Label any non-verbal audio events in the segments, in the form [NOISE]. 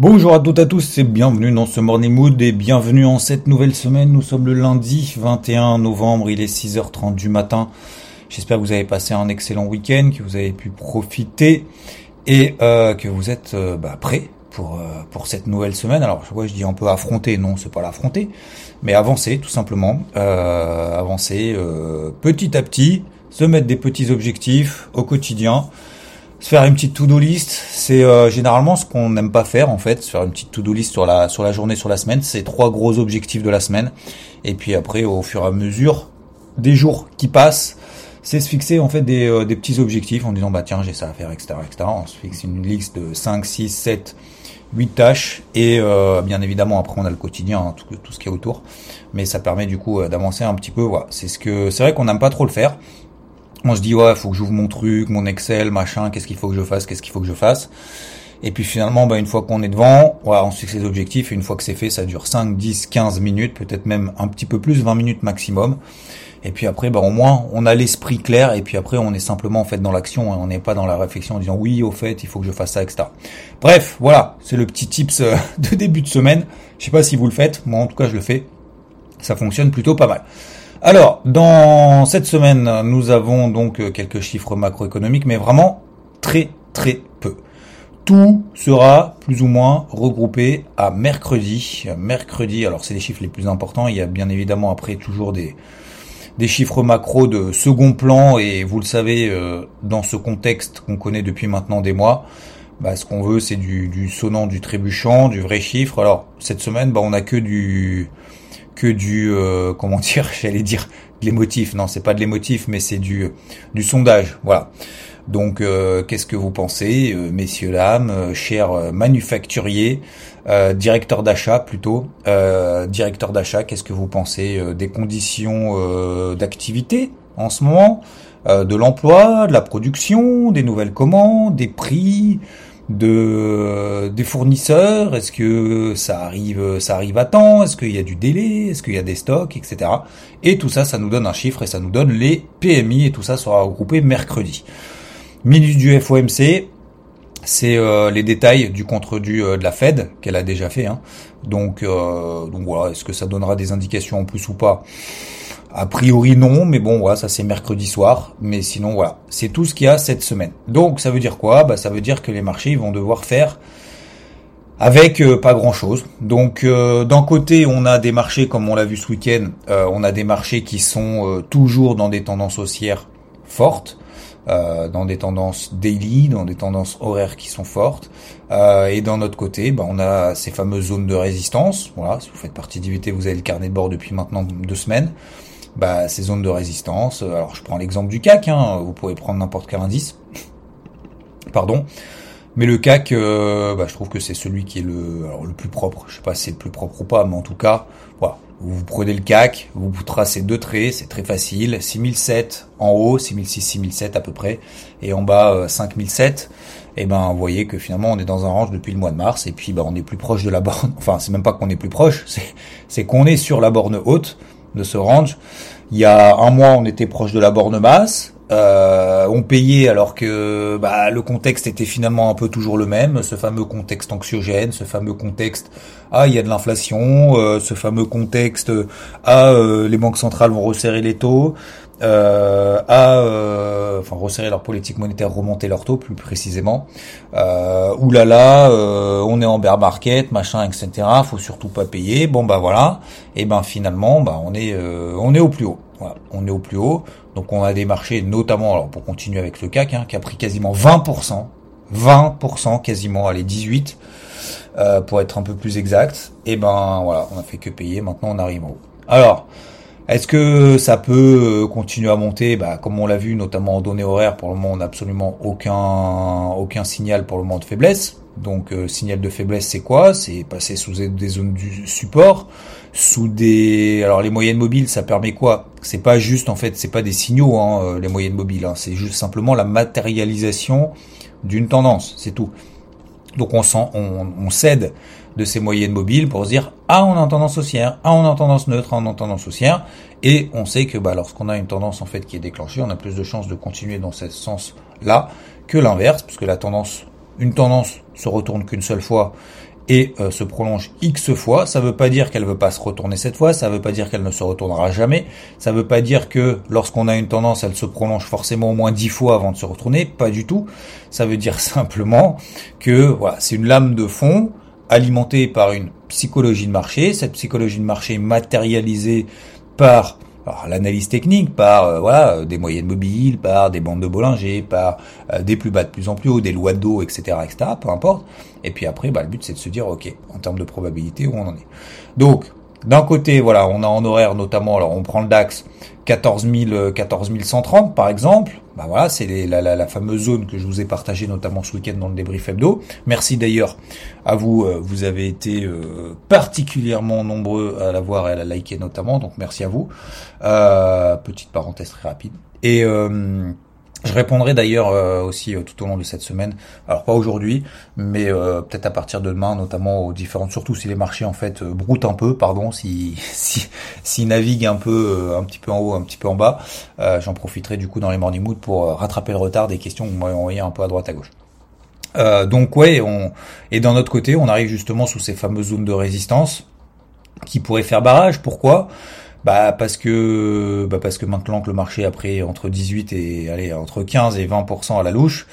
Bonjour à toutes et à tous et bienvenue dans ce Morning Mood et bienvenue en cette nouvelle semaine. Nous sommes le lundi 21 novembre, il est 6h30 du matin. J'espère que vous avez passé un excellent week-end, que vous avez pu profiter et euh, que vous êtes euh, bah, prêts pour, euh, pour cette nouvelle semaine. Alors vois, je dis un peu affronter, non, c'est pas l'affronter, mais avancer tout simplement, euh, avancer petit à petit, se mettre des petits objectifs au quotidien, se faire une petite to-do list, c'est euh, généralement ce qu'on n'aime pas faire en fait, se faire une petite to-do list sur la sur la journée, sur la semaine, c'est trois gros objectifs de la semaine, et puis après au fur et à mesure des jours qui passent, c'est se fixer en fait des, euh, petits objectifs en disant bah tiens j'ai ça à faire etc etc. On se fixe une liste de 5, 6, 7, 8 tâches et euh, bien évidemment après on a le quotidien, hein, tout, ce qui est autour, mais ça permet du coup euh, d'avancer un petit peu. C'est ce que c'est vrai qu'on n'aime pas trop le faire on se dit ouais faut que j'ouvre mon truc, mon Excel, machin, qu'est-ce qu'il faut que je fasse, qu'est-ce qu'il faut que je fasse. Et puis finalement, bah, une fois qu'on est devant, on fixe ses objectifs, et une fois que c'est fait, ça dure 5, 10, 15 minutes, peut-être même un petit peu plus, 20 minutes maximum. Et puis après, bah, au moins, on a l'esprit clair, et puis après, on est simplement en fait dans l'action, hein. on n'est pas dans la réflexion en disant oui, au fait, il faut que je fasse ça, etc. Bref, voilà, c'est le petit tips euh, [LAUGHS] de début de semaine. Je sais pas si vous le faites, moi en tout cas, je le fais. Ça fonctionne plutôt pas mal. Alors, dans cette semaine, nous avons donc euh, quelques chiffres macroéconomiques, mais vraiment très très peu. Tout sera plus ou moins regroupé à mercredi. Mercredi, alors c'est les chiffres les plus importants. Il y a bien évidemment après toujours des, chiffres macro de second plan et vous le savez, euh, dans ce contexte qu'on connaît depuis maintenant des mois, bah, ce qu'on veut c'est du, du sonnant, du trébuchant, du vrai chiffre. Alors cette semaine, bah, on a que du que du euh, comment [LAUGHS] dire, j'allais dire de l'émotif. Non, c'est pas de l'émotif, mais c'est du du sondage. Voilà. Donc, euh, qu'est-ce que vous pensez, euh, messieurs dames, euh, chers manufacturiers, directeurs d'achat plutôt, directeurs d'achat, qu'est-ce que vous pensez des conditions d'activité en ce moment, de l'emploi, de la production, des nouvelles commandes, des prix, de des fournisseurs? Est-ce que ça arrive ça arrive à temps? Est-ce qu'il y a du délai? Est-ce qu'il y a des stocks, etc. Et tout ça, ça nous donne un chiffre et ça nous donne les PMI et tout ça sera regroupé mercredi. Minute du FOMC, c'est euh, les détails du contre du euh, de la Fed qu'elle a déjà fait. Hein. Donc euh, donc voilà, est-ce que ça donnera des indications en plus ou pas? A priori non, mais bon, voilà, ça c'est mercredi soir. Mais sinon, voilà, c'est tout ce qu'il y a cette semaine. Donc ça veut dire quoi? Bah ça veut dire que les marchés vont devoir faire avec euh, pas grand chose. Donc euh, d'un côté, on a des marchés comme on l'a vu ce week-end, euh, on a des marchés qui sont toujours dans des tendances haussières fortes. dans des tendances daily, dans des tendances horaires qui sont fortes. et d'un autre côté, bah, on a ces fameuses zones de résistance. Voilà, si vous faites partie d'IVT, vous avez le carnet de bord depuis maintenant deux semaines bah, ces zones de résistance. Euh, alors je prends l'exemple du CAC, hein, vous pouvez prendre n'importe quel indice. [LAUGHS] Pardon. Mais le CAC, euh, bah, je trouve que c'est celui qui est le, alors, le plus propre. Je sais pas si c'est le plus propre ou pas, mais en tout cas, voilà. Vous prenez le CAC, vous tracez deux traits, c'est très facile. 6007 en haut, 6006, 6007 à peu près, et en bas 5007. Et eh ben, vous voyez que finalement, on est dans un range depuis le mois de mars, et puis bah, on est plus proche de la borne. [LAUGHS] Enfin, c'est même pas qu'on est plus proche, c'est qu'on est sur la borne haute de ce range. Il y a un mois, on était proche de la borne basse. Euh, on payait alors que bah, le contexte était finalement un peu toujours le même, ce fameux contexte anxiogène, ce fameux contexte ah il y a de l'inflation, euh, ce fameux contexte ah euh, les banques centrales vont resserrer les taux, euh, à euh, enfin resserrer leur politique monétaire, remonter leur taux plus précisément. Euh, oulala, euh, on est en bear market, machin, etc. Faut surtout pas payer. Bon bah voilà. Et ben finalement, bah on est euh, on est au plus haut. Voilà, on est au plus haut. Donc on a des marchés, notamment alors pour continuer avec le CAC, hein, qui a pris quasiment 20%, 20% quasiment, allez 18 euh, pour être un peu plus exact. Et ben voilà, on a fait que payer. Maintenant on arrive en haut. Alors Est-ce que ça peut continuer à monter? Bah, Comme on l'a vu, notamment en données horaires, pour le moment, on n'a absolument aucun, aucun signal pour le moment de faiblesse. Donc, signal de faiblesse, c'est quoi? C'est passer sous des zones du support, sous des. Alors, les moyennes mobiles, ça permet quoi? C'est pas juste, en fait, c'est pas des signaux, hein, les moyennes mobiles. Hein, c'est juste simplement la matérialisation d'une tendance, c'est tout. Donc, on, on, on cède de ces moyennes mobiles pour se dire ah on a une tendance haussière, ah on a tendance neutre, ah on a tendance haussière. Et on sait que bah, lorsqu'on a une tendance en fait qui est déclenchée, on a plus de chances de continuer dans ce sens-là que l'inverse, puisque la tendance, une tendance se retourne qu'une seule fois et euh, se prolonge X fois, ça veut pas dire qu'elle veut pas se retourner cette fois, ça veut pas dire qu'elle ne se retournera jamais, ça veut pas dire que lorsqu'on a une tendance, elle se prolonge forcément au moins 10 fois avant de se retourner, pas du tout. Ça veut dire [LAUGHS] simplement que voilà, c'est une lame de fond alimentée par une psychologie de marché, cette psychologie de marché matérialisée par l'analyse technique, par euh, voilà euh, des moyennes mobiles, par des bandes de Bollinger, par euh, des plus bas de plus en plus haut, des lois d'eau, etc., etc., peu importe. Et puis après, bah, le but c'est de se dire, ok, en termes de probabilité, où on en est. Donc, d'un côté, voilà, on a en horaire notamment, alors on prend le DAX 14 130 par exemple. Bah voilà, c'est la, la, la, fameuse zone que je vous ai partagée notamment ce week-end dans le débrief hebdo. Merci d'ailleurs à vous, euh, vous avez été euh, particulièrement nombreux à la voir et à la liker notamment, donc merci à vous. Euh, petite parenthèse très rapide. Et euh, je répondrai d'ailleurs euh, aussi euh, tout au long de cette semaine. Alors pas aujourd'hui, mais euh, peut-être à partir de demain, notamment aux différentes, surtout si les marchés en fait broutent un peu, pardon, si [LAUGHS] si, naviguent un peu, un petit peu en haut, un petit peu en bas. J'en profiterai du coup dans les morning mood pour rattraper le retard des questions que vous m'avez un peu à droite à gauche. donc ouais, on et d'un autre côté, on arrive justement sous ces fameuses zones de résistance qui pourraient faire barrage. Pourquoi? Bah parce que bah parce que maintenant que le marché a pris entre 18 et allez entre 15 et 20% à la louche,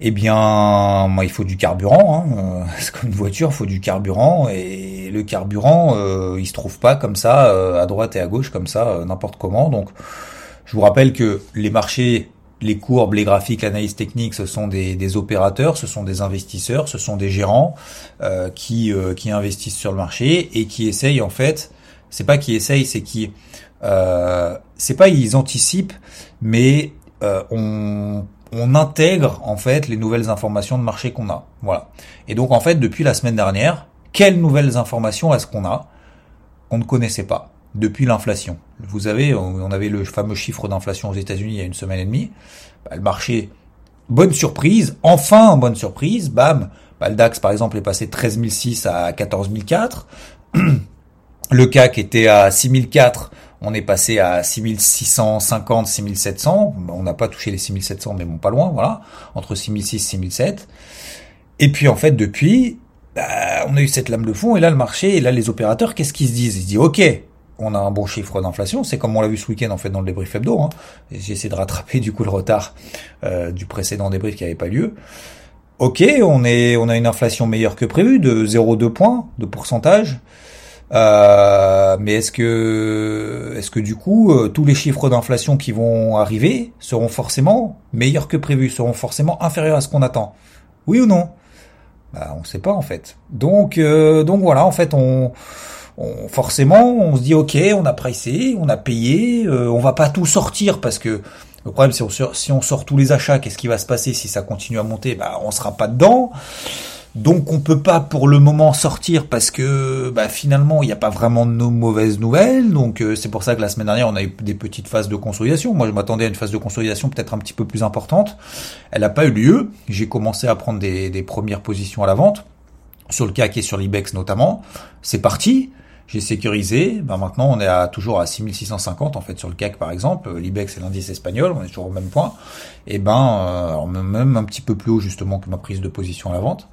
eh bien moi, il faut du carburant. Hein. [LAUGHS] C'est comme une voiture, il faut du carburant et le carburant, euh, il se trouve pas comme ça euh, à droite et à gauche comme ça euh, n'importe comment. Donc je vous rappelle que les marchés les courbes, les graphiques, l'analyse technique, ce sont des, des, opérateurs, ce sont des investisseurs, ce sont des gérants euh, qui, qui investissent sur le marché et qui essayent en fait c'est pas qu'ils essayent, c'est qu'ils, euh, c'est pas ils anticipent, mais euh, on, on intègre en fait les nouvelles informations de marché qu'on a. Voilà. Et donc en fait depuis la semaine dernière, quelles nouvelles informations est-ce qu'on a qu'on ne connaissait pas depuis l'inflation? Vous avez, on avait le fameux chiffre d'inflation aux États-Unis il y a une semaine et demie. Bah, le marché, bonne surprise, enfin bonne surprise, bam. Bah, le DAX par exemple est passé de 13 006 à 14 004. [CLEARS THROAT] Le CAC était à 6004, on est passé à 6650, 6700. On n'a pas touché les 6700, mais bon, pas loin, voilà. Entre 6006 et 6007. Et puis, en fait, depuis, bah, on a eu cette lame de fond, et là, le marché, et là, les opérateurs, qu'est-ce qu'ils se disent? Ils se disent, OK, on a un bon chiffre d'inflation, c'est comme on l'a vu ce week-end, en fait, dans le débrief hebdo. Hein. J'ai essayé de rattraper, du coup, le retard euh, du précédent débrief qui n'avait pas lieu. OK, on, est, on a une inflation meilleure que prévu, de 0,2 points de pourcentage. Euh, mais est-ce que, est-ce que du coup, euh, tous les chiffres d'inflation qui vont arriver seront forcément meilleurs que prévu, seront forcément inférieurs à ce qu'on attend? Oui ou non? Bah, On ne sait pas en fait. Donc, euh, donc voilà, en fait, on, on, forcément, on se dit ok, on a pricé, on a payé, on va pas tout sortir parce que le problème, c'est si on sort tous les achats, qu'est-ce qui va se passer si ça continue à monter? Bah, on sera pas dedans. Donc on peut pas pour le moment sortir parce que bah, finalement il n'y a pas vraiment de mauvaises nouvelles. Donc euh, c'est pour ça que la semaine dernière on a eu des petites phases de consolidation. Moi je m'attendais à une phase de consolidation peut-être un petit peu plus importante. Elle n'a pas eu lieu. J'ai commencé à prendre des, des premières positions à la vente sur le CAC et sur l'IBEX notamment. C'est parti j'ai sécurisé. Ben maintenant, on est à, toujours à 6650 en fait sur le CAC par exemple. L'Ibex c'est l'indice espagnol, on est toujours au même point. Et ben, euh, même un petit peu plus haut justement que ma prise de position à la vente.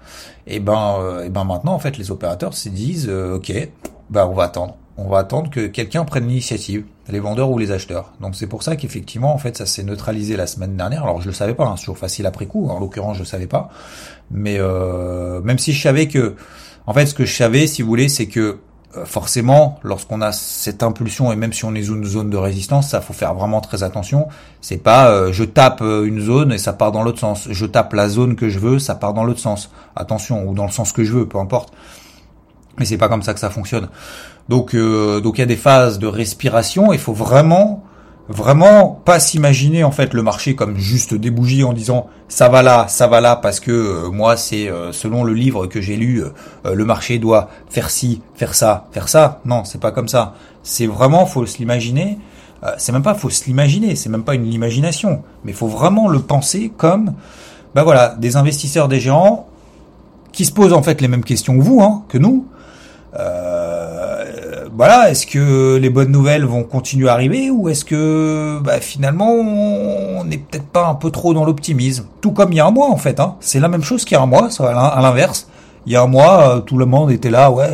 Et ben, euh, et ben maintenant en fait, les opérateurs se disent, euh, ok, ben on va attendre. On va attendre que quelqu'un prenne l'initiative, les vendeurs ou les acheteurs. Donc c'est pour ça qu'effectivement en fait ça s'est neutralisé la semaine dernière. Alors je le savais pas, hein, c'est toujours facile après coup. En l'occurrence je le savais pas, mais même si je savais que, en fait ce que je savais, si vous voulez, c'est que euh, forcément, lorsqu'on a cette impulsion et même si on est une zone de résistance, ça faut faire vraiment très attention. C'est pas euh, je tape euh, une zone et ça part dans l'autre sens. Je tape la zone que je veux, ça part dans l'autre sens. Attention ou dans le sens que je veux, peu importe. Mais c'est pas comme ça que ça fonctionne. Donc, euh, donc il y a des phases de respiration. Il faut vraiment, vraiment pas s'imaginer en fait le marché comme juste des bougies en disant ça va là, ça va là parce que euh, moi c'est euh, selon le livre que j'ai lu, le marché doit faire ci, faire ça, faire ça. Non, c'est pas comme ça. C'est vraiment faut se l'imaginer. c'est même pas faut se l'imaginer, c'est même pas une imagination, mais faut vraiment le penser comme, ben voilà, des investisseurs, des géants qui se posent en fait les mêmes questions que vous, hein, que nous. Euh, voilà, est-ce que les bonnes nouvelles vont continuer à arriver ou est-ce que bah, finalement on n'est peut-être pas un peu trop dans l'optimisme? Tout comme il y a un mois en fait, hein. c'est la même chose qu'il y a un mois, à l'inverse. Il y a un mois, euh, tout le monde était là, ouais,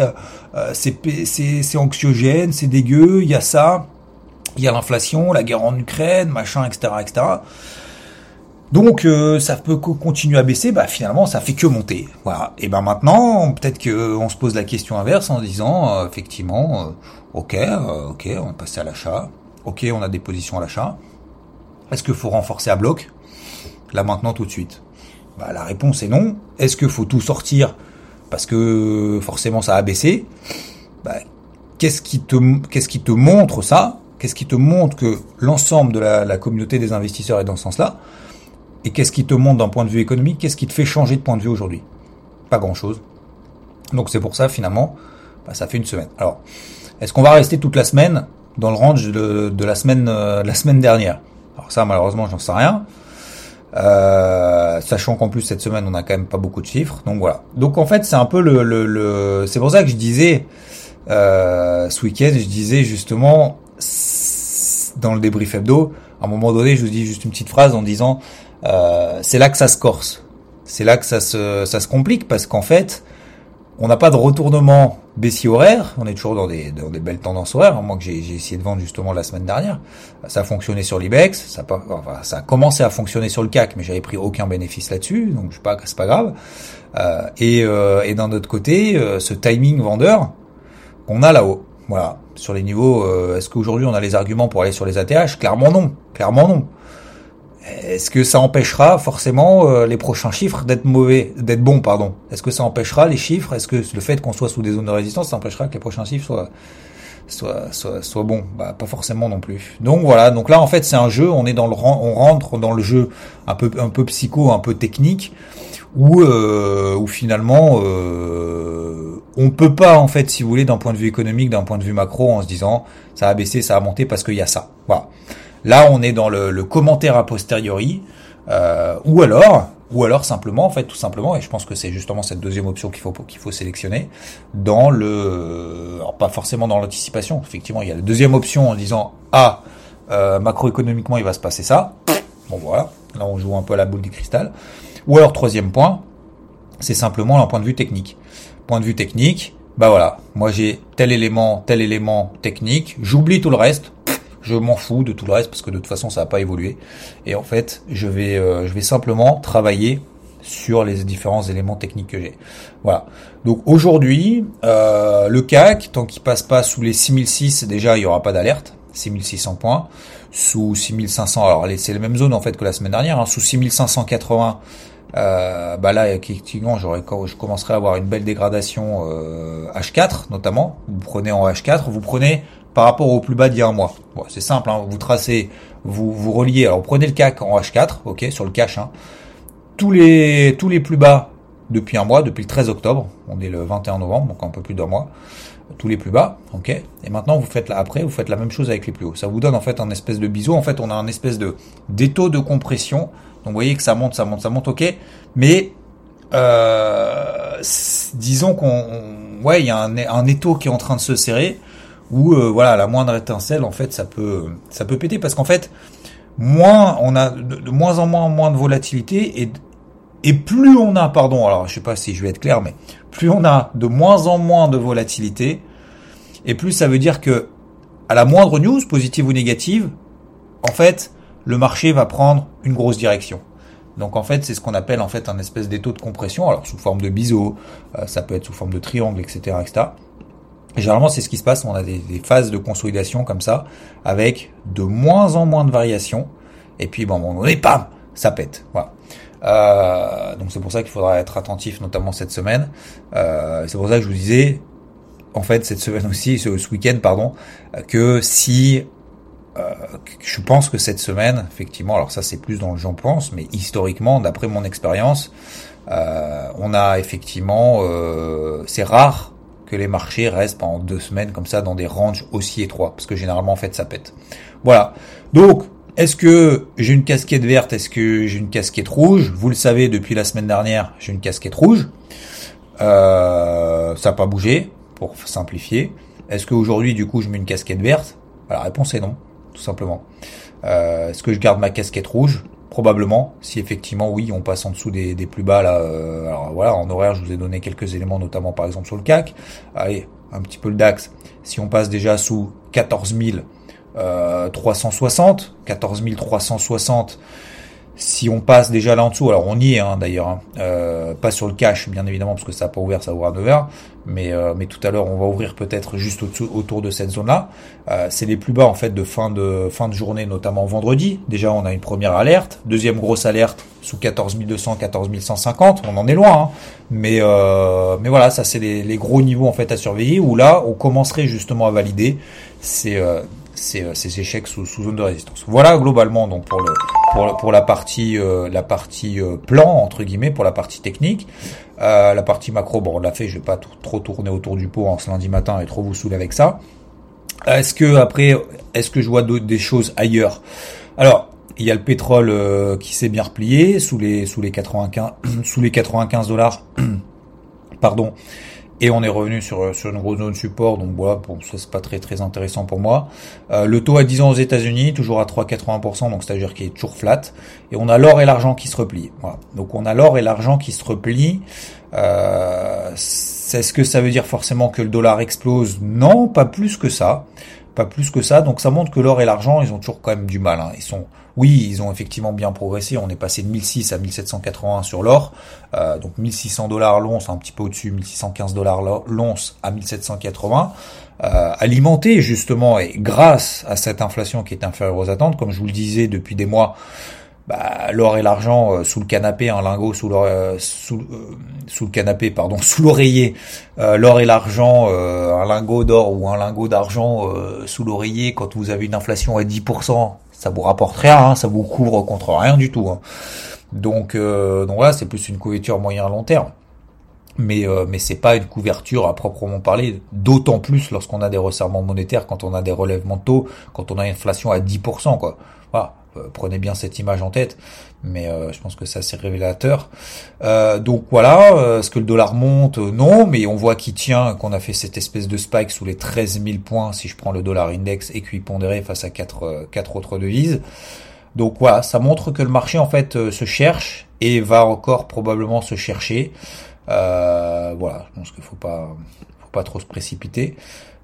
euh, c'est anxiogène, c'est dégueu, il y a ça, il y a l'inflation, la guerre en Ukraine, machin, etc., etc. Donc euh, ça peut continuer à baisser, bah finalement ça fait que monter. Voilà. Et ben maintenant peut-être que on se pose la question inverse en disant euh, effectivement, euh, ok, ok, on va passer à l'achat, ok, on a des positions à l'achat. Est-ce qu'il faut renforcer à bloc? Là maintenant tout de suite. Bah, la réponse est non. Est-ce qu'il faut tout sortir? Parce que forcément ça a baissé bah, Qu'est-ce qui te qui te montre ça? Qu'est-ce qui te montre que l'ensemble de la, la communauté des investisseurs est dans ce sens-là? Et qu'est-ce qui te montre d'un point de vue économique Qu'est-ce qui te fait changer de point de vue aujourd'hui? Pas grand-chose. Donc c'est pour ça finalement, bah, ça fait une semaine. Alors, est-ce qu'on va rester toute la semaine dans le range de, la semaine euh, la semaine dernière? Alors ça malheureusement j'en sais rien. Euh, sachant qu'en plus cette semaine on a quand même pas beaucoup de chiffres, donc voilà. Donc en fait c'est un peu le, le, c'est pour ça que je disais euh, ce week-end, je disais justement dans le débrief hebdo, à un moment donné je vous dis juste une petite phrase en disant euh, c'est là que ça se corse. C'est là que ça se, ça se complique parce qu'en fait, on n'a pas de retournement baissier horaire. On est toujours dans des, dans des belles tendances horaires. Moi que j'ai essayé de vendre justement la semaine dernière, ça a fonctionné sur l'Ibex, ça, a enfin, ça a commencé à fonctionner sur le CAC, mais j'avais pris aucun bénéfice là-dessus, donc je pas, c'est pas grave. Euh, et, euh, et d'un autre côté, euh, ce timing vendeur qu'on a là-haut. Voilà, sur les niveaux. Euh, est-ce qu'aujourd'hui on a les arguments pour aller sur les ATH Clairement non. Clairement non. Est-ce que ça empêchera forcément euh, les prochains chiffres d'être mauvais, d'être bons, pardon? Est-ce que ça empêchera les chiffres? Est-ce que le fait qu'on soit sous des zones de résistance, ça empêchera que les prochains chiffres soient soient, soient, soient bons? Bah pas forcément non plus. Donc voilà. Donc là en fait c'est un jeu. On est dans le on rentre dans le jeu un peu un peu psycho, un peu technique, où euh, où finalement euh, on peut pas en fait si vous voulez d'un point de vue économique, d'un point de vue macro, en se disant ça a baissé, ça a monté parce qu'il y a ça. Voilà. Là, on est dans le, commentaire a posteriori, euh, ou alors, ou alors simplement, en fait, tout simplement, et je pense que c'est justement cette deuxième option qu'il faut qu'il faut sélectionner dans le, pas forcément dans l'anticipation. Effectivement, il y a la deuxième option en disant ah euh, macroéconomiquement il va se passer ça. Bon voilà, là on joue un peu à la boule du cristal. Ou alors troisième point, c'est simplement d'un point de vue technique. Point de vue technique, bah voilà, moi j'ai tel élément, tel élément technique, j'oublie tout le reste, je m'en fous de tout le reste parce que de toute façon ça va pas évoluer. Et en fait, je vais, euh, je vais simplement travailler sur les différents éléments techniques que j'ai. Voilà. Donc aujourd'hui, euh, le CAC, tant qu'il passe pas sous les 6006, déjà il y aura pas d'alerte. 6600 points. Sous 6500, alors c'est les mêmes zones en fait que la semaine dernière. Hein. Sous 6580, euh, bah là effectivement je commencerai à avoir une belle dégradation euh, H4 notamment. Vous prenez en H4, vous prenez par rapport au plus bas d'il y a un mois. C'est simple, hein, vous tracez, vous, vous reliez, alors prenez le CAC en H4, ok, sur le cash, hein, tous les, tous les plus bas depuis un mois, depuis le 13 octobre, on est le 21 novembre, donc un peu plus d'un mois, tous les plus bas, ok, et maintenant vous faites là, après, vous faites la même chose avec les plus hauts. Ça vous donne en fait un espèce de biseau, en fait on a un espèce de d'étau de compression, donc vous voyez que ça monte, ça monte, ça monte, ok, mais euh, disons qu'on, ouais, il y a un, un étau qui est en train de se serrer, où euh, voilà la moindre étincelle en fait ça peut ça peut péter parce qu'en fait moins on a de, moins en moins moins de volatilité et et plus on a pardon alors je sais pas si je vais être clair mais plus on a de moins en moins de volatilité et plus ça veut dire que à la moindre news positive ou négative en fait le marché va prendre une grosse direction donc en fait, c'est ce qu'on appelle en fait un espèce d'étau de compression, alors sous forme de biseau, euh, ça peut être sous forme de triangle, etc., etc généralement, c'est ce qui se passe. On a des, phases de consolidation comme ça, avec de moins en moins de variations. Et puis, bon, on est pam, ça pète. Voilà. Euh, donc c'est pour ça qu'il faudra être attentif, notamment cette semaine. Euh, c'est pour ça que je vous disais, en fait cette semaine aussi, ce, week-end pardon, que si euh, je pense que cette semaine, effectivement, alors ça c'est plus dans le j'en pense, mais historiquement, d'après mon expérience, euh, on a effectivement, euh, c'est rare que les marchés restent pendant deux semaines comme ça dans des ranges aussi étroits, parce que généralement en fait ça pète. Voilà. Donc, est-ce que j'ai une casquette verte Est-ce que j'ai une casquette rouge? Vous le savez, depuis la semaine dernière, j'ai une casquette rouge. Euh, ça n'a pas bougé, pour simplifier. Est-ce qu'aujourd'hui, du coup, je mets une casquette verte? La réponse est non, tout simplement. Euh, est-ce que je garde ma casquette rouge? Probablement, si effectivement oui, on passe en dessous des, plus bas là. Euh, alors voilà, en horaire, je vous ai donné quelques éléments, notamment par exemple sur le CAC. Allez, un petit peu le DAX. Si on passe déjà sous 14 360, 14 360 si on passe déjà là en dessous, alors on y est hein, d'ailleurs, hein, euh, pas sur le cash bien évidemment parce que ça n'a pas ouvert, ça ouvre à 9h, mais, euh, mais tout à l'heure on va ouvrir peut-être juste autour de cette zone-là. Euh, c'est les plus bas en fait de fin de fin de journée, notamment vendredi. Déjà on a une première alerte, deuxième grosse alerte sous 14 200, 14 150, on en est loin, hein, mais mais voilà, ça c'est les, les, gros niveaux en fait à surveiller où là on commencerait justement à valider. C'est ces, ces, échecs sous, sous, zone de résistance. Voilà globalement donc pour le pour, pour la partie euh, la partie euh, plan entre guillemets pour la partie technique. Euh, la partie macro, bon on l'a fait, je vais pas trop tourner autour du pot en ce lundi matin et trop vous saouler avec ça. Est-ce que après est-ce que je vois des choses ailleurs? Alors il y a le pétrole euh, qui s'est bien replié sous les sous les 95 [CLEARS THROAT] sous les 95 dollars. [CLEARS THROAT] Pardon. Et on est revenu sur, sur une grosse zone support, donc voilà, bon, ça c'est pas très très intéressant pour moi. Euh, le taux à 10 ans aux États-Unis, toujours à 3,80%, donc c'est-à-dire qu'il est toujours flat. Et on a l'or et l'argent qui se replient. Voilà. Donc on a l'or et l'argent qui se replient. Euh, Est-ce que ça veut dire forcément que le dollar explose? Non, pas plus que ça. Pas plus que ça. Donc ça montre que l'or et l'argent, ils ont toujours quand même du mal. Hein. Ils sont oui, ils ont effectivement bien progressé. On est passé de 1006 à 1781 sur l'or. Euh, donc 1600 dollars l'once, un petit peu au-dessus, 1615 dollars l'once à 1780. Euh, alimenté justement et grâce à cette inflation qui est inférieure aux attentes, comme je vous le disais depuis des mois, bah, l'or et l'argent euh, sous le canapé, un lingot sous, sous, sous le canapé, pardon, [LAUGHS] sous l'oreiller, l'or et l'argent, un lingot d'or ou un lingot d'argent sous l'oreiller quand vous avez une inflation à 10%, ça vous rapporte rien, hein, ça vous couvre contre rien du tout. Hein. Donc, euh, donc voilà, c'est plus une couverture moyen long terme. Mais euh, mais c'est pas une couverture à proprement parler, d'autant plus lorsqu'on a des resserrements monétaires, quand on a des relèvements de taux, quand on a une inflation à 10%, quoi. Euh, prenez bien cette image en tête, mais euh, je pense que ça c'est révélateur. Euh, donc voilà, est-ce que le dollar monte? Non, mais on voit qu'il tient, qu'on a fait cette espèce de spike sous les 13 000 points si je prends le dollar index équipondéré face à quatre, autres devises. Donc voilà, ça montre que le marché en fait se cherche et va encore probablement se chercher. voilà, je pense qu'il faut pas, pas trop se précipiter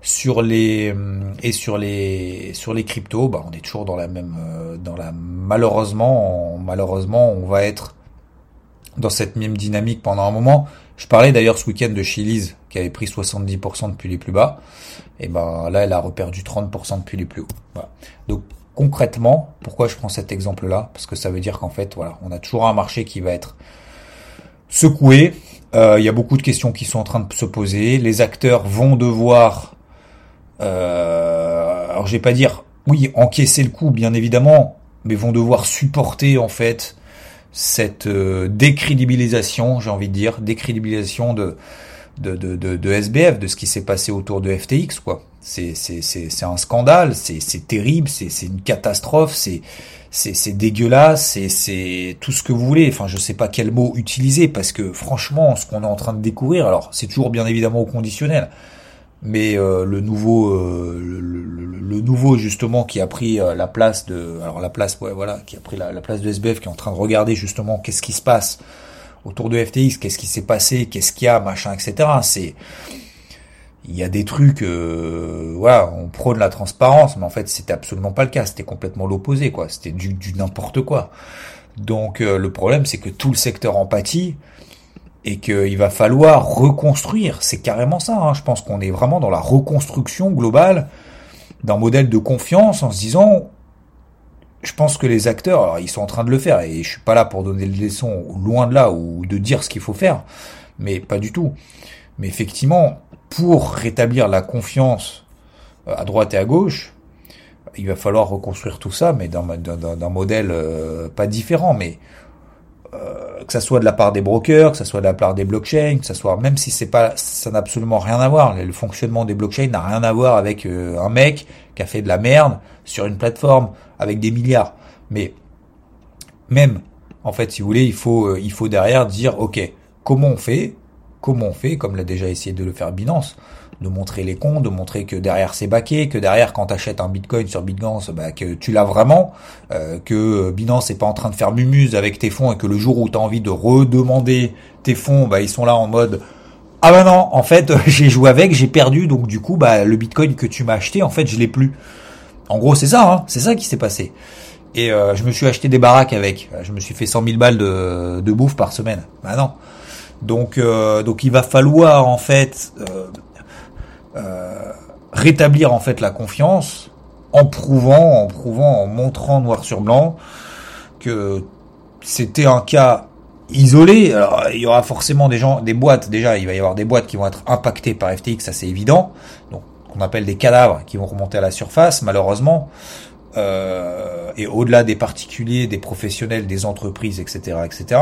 sur les et sur les sur les cryptos, bah, on est toujours dans la même euh, dans la malheureusement malheureusement on va être dans cette même dynamique pendant un moment. Je parlais d'ailleurs ce week-end de Chili's qui avait pris 70% depuis les plus bas. Et ben là elle a reperdu 30% depuis les plus hauts. Voilà. Donc concrètement, pourquoi je prends cet exemple-là? Parce que ça veut dire qu'en fait voilà, on a toujours un marché qui va être secoué. Euh, il y a beaucoup de questions qui sont en train de se poser. Les acteurs vont devoir euh, alors je vais pas dire oui encaisser le coup bien évidemment, mais vont devoir supporter en fait cette euh, décrédibilisation, j'ai envie de dire, décrédibilisation de de, de, de, de SBF, de ce qui s'est passé autour de FTX, quoi. C'est, un scandale, c'est, terrible, c'est, une catastrophe, c'est, dégueulasse, c'est, tout ce que vous voulez. Enfin, je sais pas quel mot utiliser parce que franchement, ce qu'on est en train de découvrir, alors c'est toujours bien évidemment au conditionnel mais euh, le nouveau euh, le, nouveau justement qui a pris euh, la place de alors la place ouais, voilà qui a pris la, place de SBF qui est en train de regarder justement qu'est-ce qui se passe autour de FTX qu'est-ce qui s'est passé qu'est-ce qu'il y a machin etc c'est il y a des trucs voilà on prône la transparence mais en fait c'était absolument pas le cas c'était complètement l'opposé quoi c'était du, n'importe quoi donc le problème c'est que tout le secteur empathie et qu'il va falloir reconstruire. C'est carrément ça. Hein. Je pense qu'on est vraiment dans la reconstruction globale d'un modèle de confiance en se disant, je pense que les acteurs, alors ils sont en train de le faire et je suis pas là pour donner des leçons loin de là ou de dire ce qu'il faut faire, mais pas du tout. Mais effectivement, pour rétablir la confiance euh, à droite et à gauche, il va falloir reconstruire tout ça, mais d'un modèle euh, pas différent, mais euh, que ça soit de la part des brokers, que ça soit de la part des blockchains, que ça soit même si c'est pas, ça n'a absolument rien à voir. Le fonctionnement des blockchains n'a rien à voir avec un mec qui a fait de la merde sur une plateforme avec des milliards. Mais même, en fait, si vous voulez, il faut, il faut derrière dire, ok, comment on fait comment on fait, comme l'a déjà essayé de le faire Binance, de montrer les comptes, de montrer que derrière c'est baqué, que derrière quand tu achètes un bitcoin sur Bitcoin, bah, que tu l'as vraiment, euh, que Binance n'est pas en train de faire mumuse avec tes fonds et que le jour où tu as envie de redemander tes fonds, bah, ils sont là en mode ah bah non, en fait [LAUGHS] j'ai joué avec, j'ai perdu, donc du coup bah le bitcoin que tu m'as acheté, en fait je l'ai plus. En gros c'est ça, hein, c'est ça qui s'est passé. Et euh, je me suis acheté des baraques avec, je me suis fait 100 000 balles de, de bouffe par semaine. Bah non. Donc, euh, donc il va falloir en fait euh, euh, rétablir en fait la confiance en prouvant, en prouvant, en montrant noir sur blanc que c'était un cas isolé. Alors, il y aura forcément des gens, des boîtes. Déjà, il va y avoir des boîtes qui vont être impactées par FTX, ça c'est évident. Donc, qu'on appelle des cadavres qui vont remonter à la surface, malheureusement. Euh, et au-delà des particuliers, des professionnels, des entreprises, etc., etc.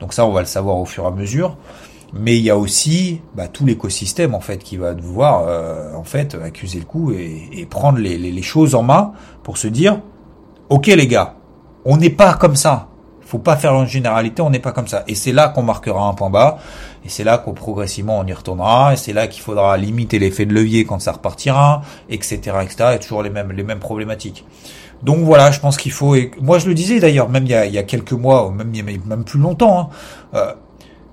Donc ça, on va le savoir au fur et à mesure. Mais il y a aussi bah, tout l'écosystème en fait qui va devoir euh, en fait accuser le coup et, et prendre les, les, les, choses en main pour se dire, ok les gars, on n'est pas comme ça. Faut pas faire une généralité, on n'est pas comme ça. Et c'est là qu'on marquera un point bas. Et c'est là qu'au progressivement on y retournera. Et c'est là qu'il faudra limiter l'effet de levier quand ça repartira, etc., etc. Et toujours les mêmes les mêmes problématiques. Donc voilà, je pense qu'il faut. Et moi, je le disais d'ailleurs, même il y a, il y a quelques mois, même même plus longtemps, hein, euh,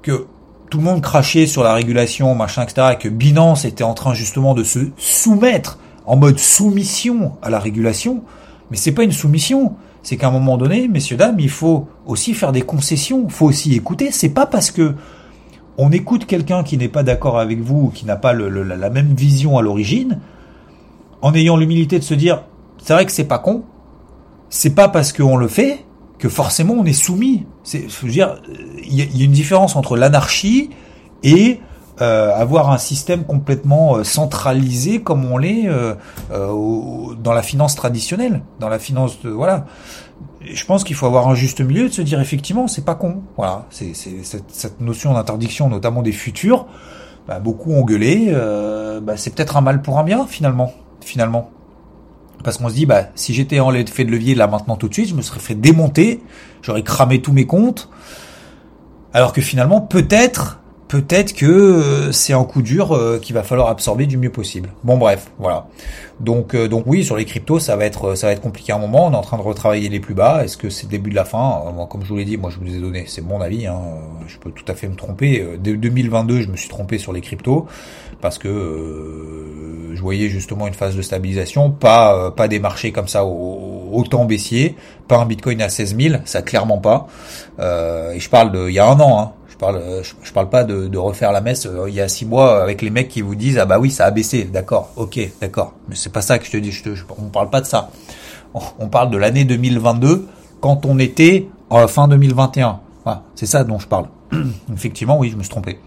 que tout le monde crachait sur la régulation, machin, etc., et que Binance était en train justement de se soumettre en mode soumission à la régulation. Mais c'est pas une soumission. C'est qu'à un moment donné, messieurs dames, il faut aussi faire des concessions. Il faut aussi écouter. C'est pas parce que on écoute quelqu'un qui n'est pas d'accord avec vous, qui n'a pas la même vision à l'origine, en ayant l'humilité de se dire, c'est vrai que c'est pas con, c'est pas parce qu'on le fait que forcément on est soumis. C'est, je dire, il y, a une différence entre l'anarchie et euh, avoir un système complètement euh, centralisé comme on l'est euh, dans la finance traditionnelle, dans la finance voilà. Je pense qu'il faut avoir un juste milieu de se dire effectivement c'est pas con. Voilà, c'est, cette, cette, notion d'interdiction, notamment des futurs. Bah, beaucoup ont gueulé. Bah, c'est peut-être un mal pour un bien finalement. Finalement. Parce qu'on se dit, bah, si j'étais en effet de levier là maintenant tout de suite, je me serais fait démonter, j'aurais cramé tous mes comptes. Alors que finalement, peut-être, peut-être que euh, c'est un coup dur euh, qu'il va falloir absorber du mieux possible. Bon bref, voilà. Donc euh, donc oui, sur les cryptos, ça va être ça va être compliqué à un moment. On est en train de retravailler les plus bas. Est-ce que c'est le début de la fin Comme je vous l'ai dit, moi je vous ai donné, c'est mon avis. Hein. Je peux tout à fait me tromper. Dès 2022, je me suis trompé sur les cryptos parce que je voyais justement une phase de stabilisation, pas pas des marchés comme ça autant baissier, pas un Bitcoin à 16 000, ça clairement pas. et je parle de il y a un an. Hein. Je parle, je, parle pas de, refaire la messe euh, il y a six mois avec les mecs qui vous disent ah bah oui ça a baissé, d'accord, ok, d'accord. Mais c'est pas ça que je te dis. Je te, on parle pas de ça. On, parle de l'année 2022 quand on était en fin 2021. Voilà, c'est ça dont je parle. [CLEARS THROAT] Effectivement, oui, je me suis trompé.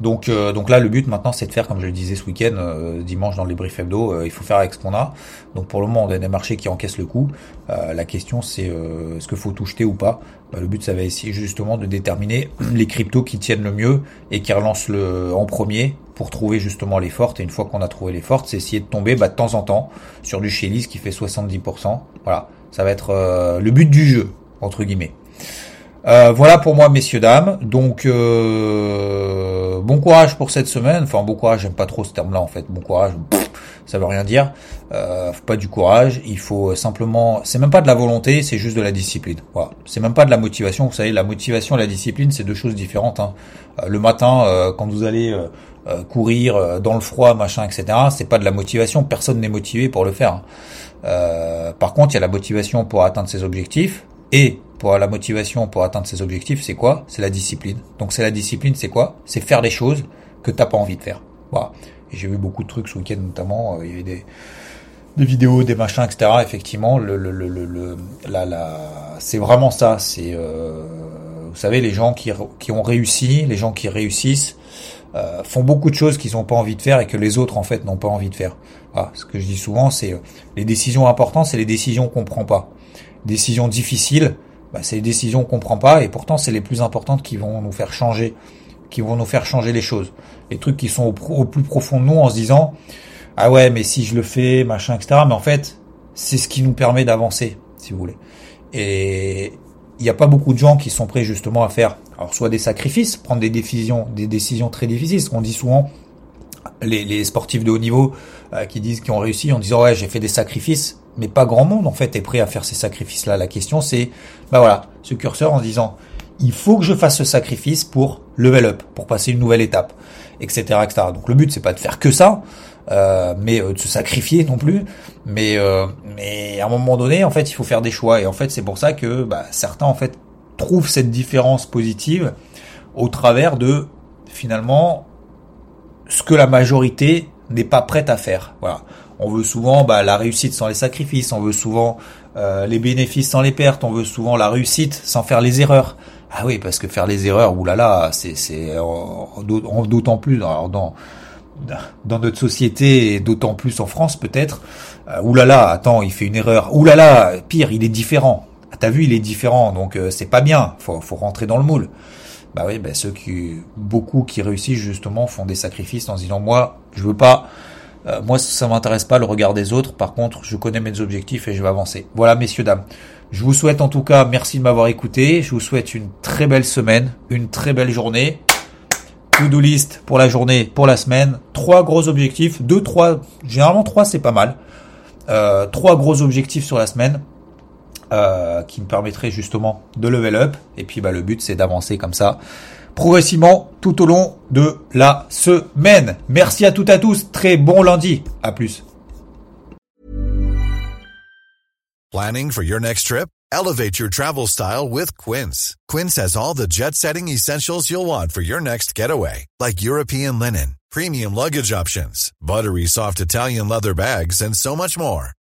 Donc, euh, donc là, le but maintenant, c'est de faire, comme je le disais ce week-end, euh, dimanche dans les briefs hebdo, euh, il faut faire avec ce qu'on a. Donc pour le moment, on a des marchés qui encaissent le coup. la question, c'est est-ce qu'il faut tout jeter ou pas? Bah, Le but, ça va essayer justement de déterminer [CLEARS THROAT] les cryptos qui tiennent le mieux et qui relancent le en premier pour trouver justement les fortes. Et une fois qu'on a trouvé les fortes, c'est essayer de tomber bah, de temps en temps sur du Shelly's qui fait 70%. Voilà, ça va être le but du jeu entre guillemets. Euh, voilà pour moi, messieurs, dames. Donc, euh, bon courage pour cette semaine. Enfin, bon courage, j'aime pas trop ce terme-là, en fait. Bon courage, ça veut rien dire. Euh, faut pas du courage. Il faut simplement... C'est même pas de la volonté, c'est juste de la discipline. Voilà. C'est même pas de la motivation. Vous savez, la motivation et la discipline, c'est deux choses différentes. Hein. Euh, le matin, euh, quand vous allez courir dans le froid, machin, etc., c'est pas de la motivation. Personne n'est motivé pour le faire. par contre, il y a la motivation pour atteindre ses objectifs et pour la motivation pour atteindre ses objectifs, c'est quoi? C'est la discipline. Donc c'est la discipline, c'est quoi? C'est faire des choses que t'as pas envie de faire. Voilà. J'ai vu beaucoup de trucs ce week-end notamment. Euh, il y avait des, des vidéos, des machins, etc. Effectivement, le, le, le, le la, la, c'est vraiment ça. C'est, euh, vous savez, les gens qui, qui ont réussi, les gens qui réussissent, euh, font beaucoup de choses qu'ils n'ont pas envie de faire et que les autres en fait n'ont pas envie de faire. Voilà, ce que je dis souvent, c'est euh, les décisions importantes, c'est les décisions qu'on prend pas. Décisions difficiles, bah, c'est les décisions qu'on prend pas et pourtant c'est les plus importantes qui vont nous faire changer, qui vont nous faire changer les choses. Les trucs qui sont au, plus profond de nous en se disant ah ouais mais si je le fais machin etc. Mais en fait c'est ce qui nous permet d'avancer si vous voulez. Et il n'y a pas beaucoup de gens qui sont prêts justement à faire alors soit des sacrifices, prendre des décisions, des décisions très difficiles. Qu'on dit souvent, les, les, sportifs de haut niveau euh, qui disent qu'ils ont réussi en disant ouais j'ai fait des sacrifices, mais pas grand monde en fait est prêt à faire ces sacrifices-là. La question c'est bah voilà ce curseur en disant il faut que je fasse ce sacrifice pour level up, pour passer une nouvelle étape, etc., etc. Donc le but c'est pas de faire que ça, euh, mais euh, de se sacrifier non plus. Mais euh, mais à un moment donné, en fait, il faut faire des choix. Et en fait, c'est pour ça que bah, certains en fait trouvent cette différence positive au travers de finalement ce que la majorité n'est pas prête à faire. Voilà. On veut souvent bah, la réussite sans les sacrifices, on veut souvent euh, les bénéfices sans les pertes, on veut souvent la réussite sans faire les erreurs. Ah oui, parce que faire les erreurs, oulala, c'est c'est d'autant plus dans dans notre société d'autant plus en France peut-être. Euh, oulala, attends, il fait une erreur. Oulala, pire, il est différent. Ah, T'as vu, il est différent, donc euh, c'est pas bien. Faut, faut rentrer dans le moule. Bah oui, bah ceux qui, beaucoup qui réussissent justement font des sacrifices en se disant moi, je veux pas, euh, moi ça m'intéresse pas le regard des autres. Par contre, je connais mes objectifs et je vais avancer. Voilà, messieurs dames. Je vous souhaite en tout cas, merci de m'avoir écouté. Je vous souhaite une très belle semaine, une très belle journée to-do list pour la journée, pour la semaine, trois gros objectifs, deux, trois, généralement trois c'est pas mal, euh, trois gros objectifs sur la semaine euh, qui me permettraient justement de level up et puis bah, le but c'est d'avancer comme ça progressivement tout au long de la semaine. Merci à toutes et à tous, très bon lundi, à plus. Planning for your next trip? Elevate your travel style with Quince. Quince has all the jet-setting essentials you'll want for your next getaway, like European linen, premium luggage options, buttery soft Italian leather bags, and so much more.